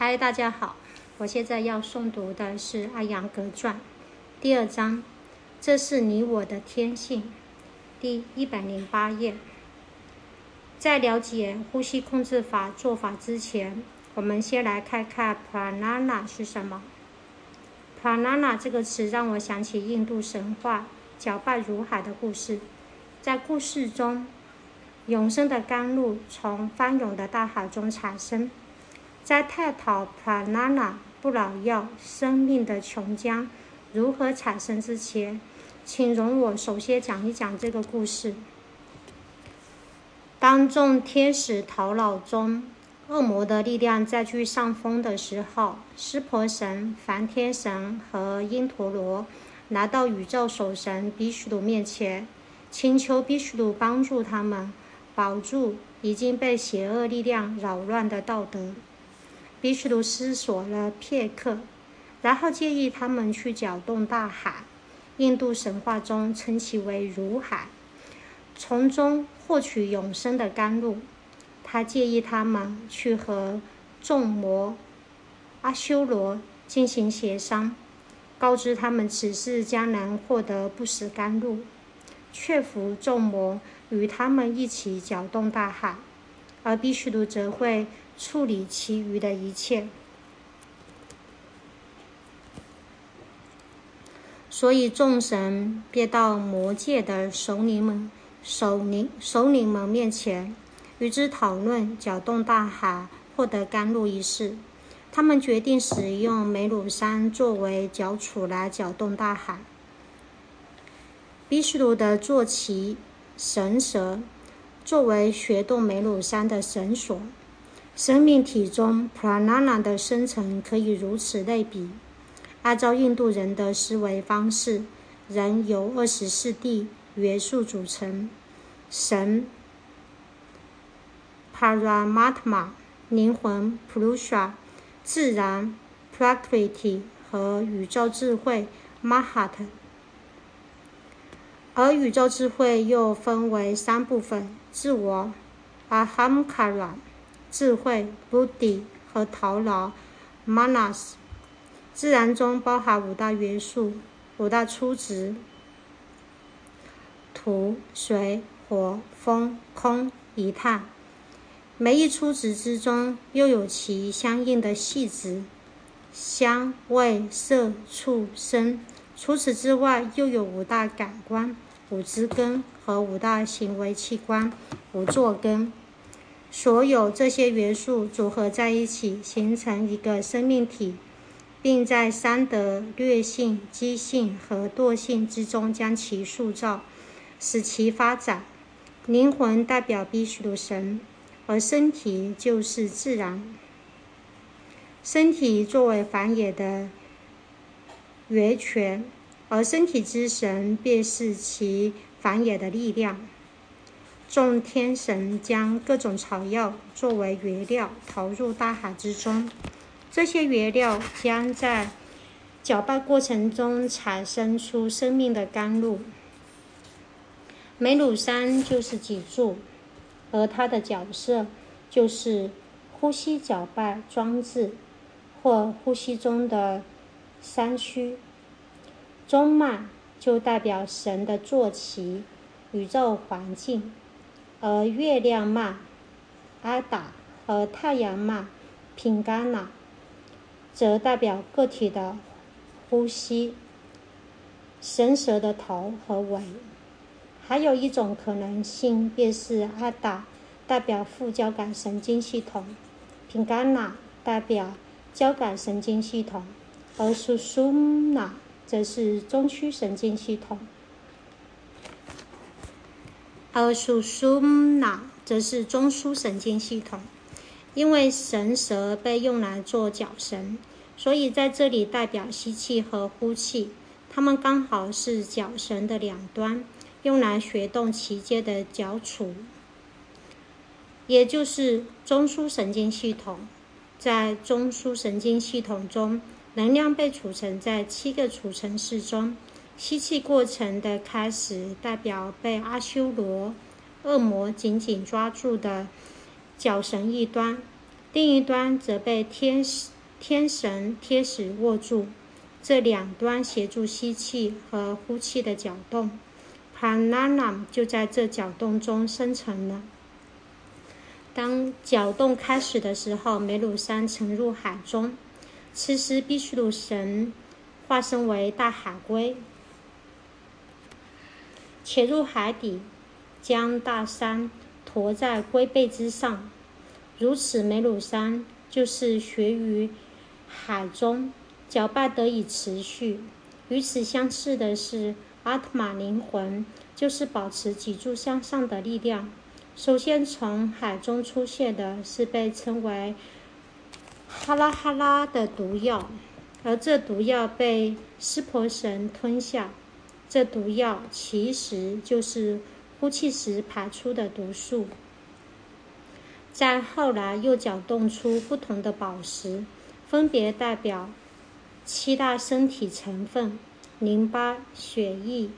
嗨，大家好，我现在要诵读的是《阿扬格传》第二章，这是你我的天性，第一百零八页。在了解呼吸控制法做法之前，我们先来看看 pranana 是什么。pranana 这个词让我想起印度神话搅拌如海的故事，在故事中，永生的甘露从翻涌的大海中产生。在探讨 pranana 不老药生命的琼浆如何产生之前，请容我首先讲一讲这个故事。当众天使头脑中恶魔的力量占据上风的时候，湿婆神、梵天神和因陀罗来到宇宙守神比须鲁面前，请求比须鲁帮助他们保住已经被邪恶力量扰乱的道德。比须卢思索了片刻，然后建议他们去搅动大海，印度神话中称其为如海，从中获取永生的甘露。他建议他们去和众魔阿修罗进行协商，告知他们此事将能获得不死甘露，劝服众魔与他们一起搅动大海，而比须卢则会。处理其余的一切，所以众神便到魔界的首领们、首领、首领们面前，与之讨论搅动大海获得甘露一事。他们决定使用梅鲁山作为脚杵来搅动大海。比须卢的坐骑神蛇作为学动梅鲁山的绳索。生命体中 pranana 的生成可以如此类比。按照印度人的思维方式，人由二十四地元素组成：神 paramatma、灵魂 （prusha）、自然 prakriti 和宇宙智慧 mahat。而宇宙智慧又分为三部分：自我 ahamkara。智慧 b u d i 和头脑 （Manas）。自然中包含五大元素、五大初值：土、水、火、风、空、一碳。每一初值之中又有其相应的细值：香、味、色、触、声。除此之外，又有五大感官、五知根和五大行为器官、五座根。所有这些元素组合在一起，形成一个生命体，并在三德、劣性、基性和惰性之中将其塑造，使其发展。灵魂代表必须的神，而身体就是自然。身体作为繁衍的源泉，而身体之神便是其繁衍的力量。众天神将各种草药作为原料投入大海之中，这些原料将在搅拌过程中产生出生命的甘露。梅鲁山就是脊柱，而它的角色就是呼吸搅拌装置或呼吸中的山区。中脉就代表神的坐骑，宇宙环境。而月亮脉阿达和太阳脉平冈那，则代表个体的呼吸、神蛇的头和尾。还有一种可能性，便是阿达代表副交感神经系统，平冈那代表交感神经系统，而苏苏那则是中枢神经系统。而属苏那则是中枢神经系统，因为神蛇被用来做脚绳，所以在这里代表吸气和呼气，它们刚好是脚绳的两端，用来学动其间的脚杵，也就是中枢神经系统。在中枢神经系统中，能量被储存在七个储存室中。吸气过程的开始，代表被阿修罗、恶魔紧紧抓住的脚绳一端；另一端则被天天神天使握住。这两端协助吸气和呼气的搅动，pannam 就在这搅动中生成了。当搅动开始的时候，梅鲁山沉入海中。此时，毗湿奴神化身为大海龟，潜入海底，将大山驮在龟背之上。如此，梅鲁山就是悬于海中。搅拌得以持续。与此相似的是，阿特玛灵魂就是保持脊柱向上的力量。首先从海中出现的是被称为哈拉哈拉的毒药，而这毒药被湿婆神吞下。这毒药其实就是呼气时排出的毒素。再后来又搅动出不同的宝石，分别代表。七大身体成分：淋巴、血液、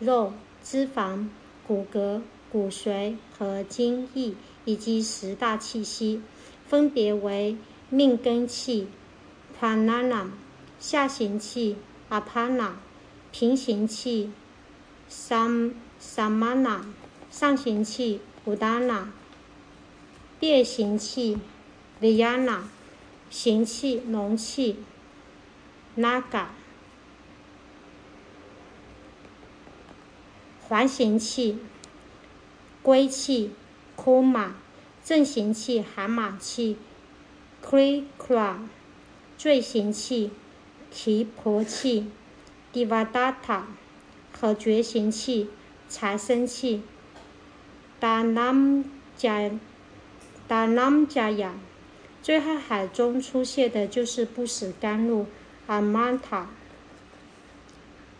肉、脂肪、骨骼、骨髓和精液，以及十大气息，分别为命根气 （Prana）、下行气 （Apana）、平行气 （Sam Samana）、上行气 （Udana）、变形气 （Vyana）、行气（气）。Naga，环形气、归气、Kuma，正行气、海马气、Krikra，坠行气、提婆气、Divadata，和觉醒气、财生气、Danamja Danamjaya。最后海中出现的就是不死甘露。阿曼塔、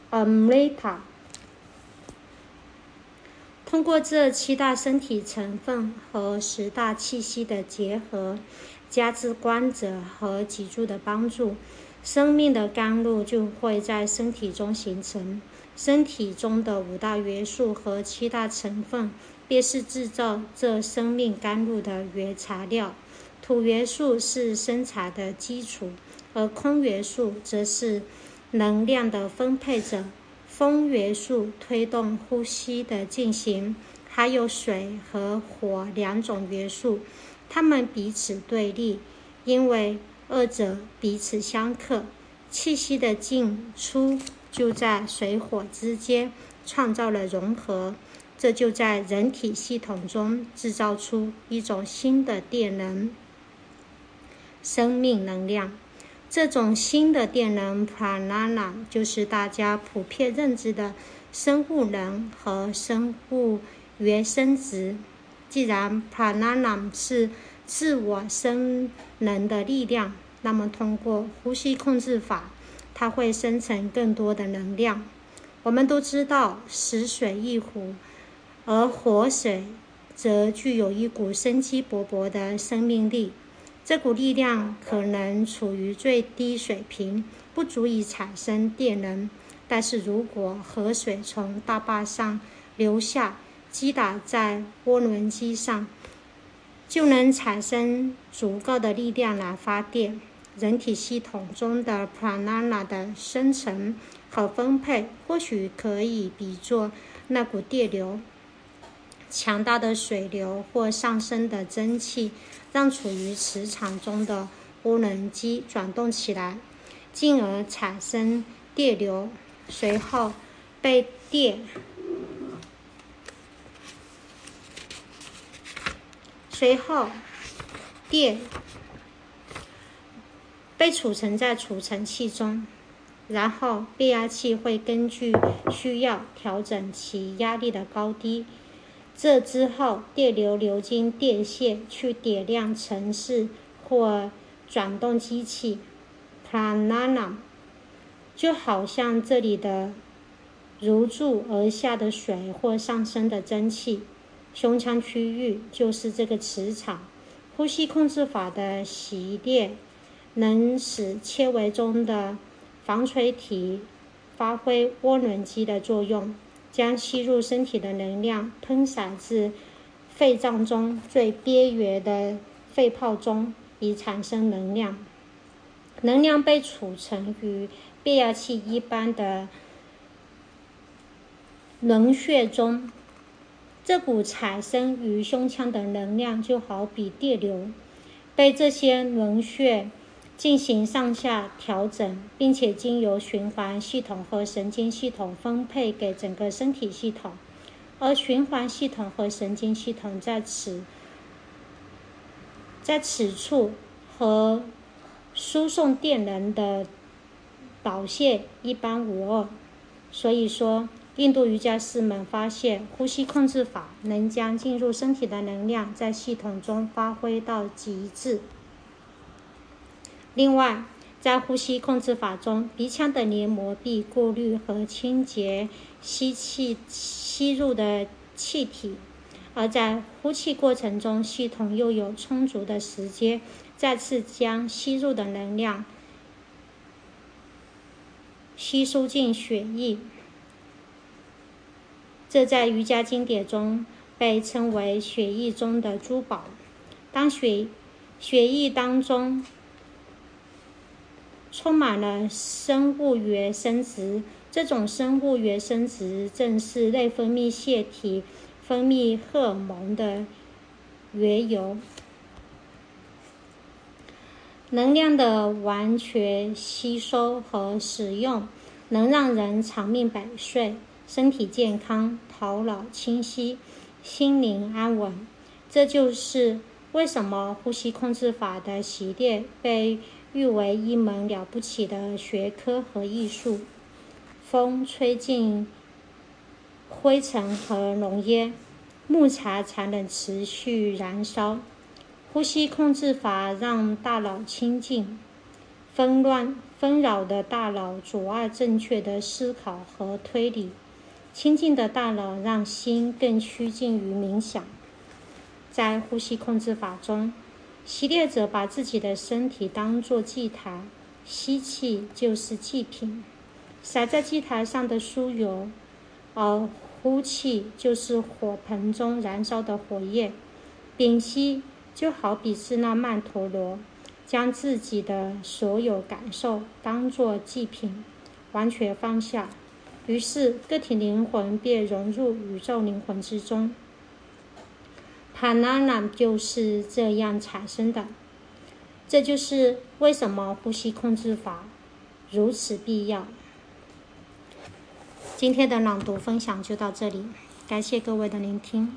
阿梅塔，通过这七大身体成分和十大气息的结合，加之观者和脊柱的帮助，生命的甘露就会在身体中形成。身体中的五大元素和七大成分，便是制造这生命甘露的原材料。土元素是生产的基础。而空元素则是能量的分配者，风元素推动呼吸的进行，还有水和火两种元素，它们彼此对立，因为二者彼此相克。气息的进出就在水火之间创造了融合，这就在人体系统中制造出一种新的电能——生命能量。这种新的电能 （pranana） 就是大家普遍认知的生物能和生物原生值。既然 prana 是自我生能的力量，那么通过呼吸控制法，它会生成更多的能量。我们都知道，死水一壶，而活水则具有一股生机勃勃的生命力。这股力量可能处于最低水平，不足以产生电能。但是如果河水从大坝上流下，击打在涡轮机上，就能产生足够的力量来发电。人体系统中的 prana 的生成和分配，或许可以比作那股电流。强大的水流或上升的蒸汽，让处于磁场中的涡轮机转动起来，进而产生电流。随后被电，随后电被储存在储存器中，然后变压器会根据需要调整其压力的高低。这之后，电流流经电线去点亮城市或转动机器。Prana，就好像这里的如注而下的水或上升的蒸汽。胸腔区域就是这个磁场。呼吸控制法的习练能使纤维中的防垂体发挥涡轮机的作用。将吸入身体的能量喷洒至肺脏中最边缘的肺泡中，以产生能量。能量被储存于变压器一般的轮穴中。这股产生于胸腔的能量，就好比电流，被这些轮穴进行上下调整，并且经由循环系统和神经系统分配给整个身体系统。而循环系统和神经系统在此在此处和输送电能的导线一般无二。所以说。印度瑜伽师们发现，呼吸控制法能将进入身体的能量在系统中发挥到极致。另外，在呼吸控制法中，鼻腔的黏膜壁过滤和清洁吸气吸入的气体；而在呼气过程中，系统又有充足的时间再次将吸入的能量吸收进血液。这在瑜伽经典中被称为血液中的珠宝。当血血液当中充满了生物原生殖，这种生物原生殖正是内分泌腺体分泌荷尔蒙的缘由。能量的完全吸收和使用，能让人长命百岁。身体健康，头脑清晰，心灵安稳。这就是为什么呼吸控制法的习练被誉为一门了不起的学科和艺术。风吹进灰尘和浓烟，木材才能持续燃烧。呼吸控制法让大脑清净，纷乱纷扰的大脑阻碍正确的思考和推理。清净的大脑让心更趋近于冥想。在呼吸控制法中，习练者把自己的身体当作祭台，吸气就是祭品，洒在祭台上的酥油；而呼气就是火盆中燃烧的火焰。屏息就好比是那曼陀罗，将自己的所有感受当作祭品，完全放下。于是，个体灵魂便融入宇宙灵魂之中。帕拉纳就是这样产生的。这就是为什么呼吸控制法如此必要。今天的朗读分享就到这里，感谢各位的聆听。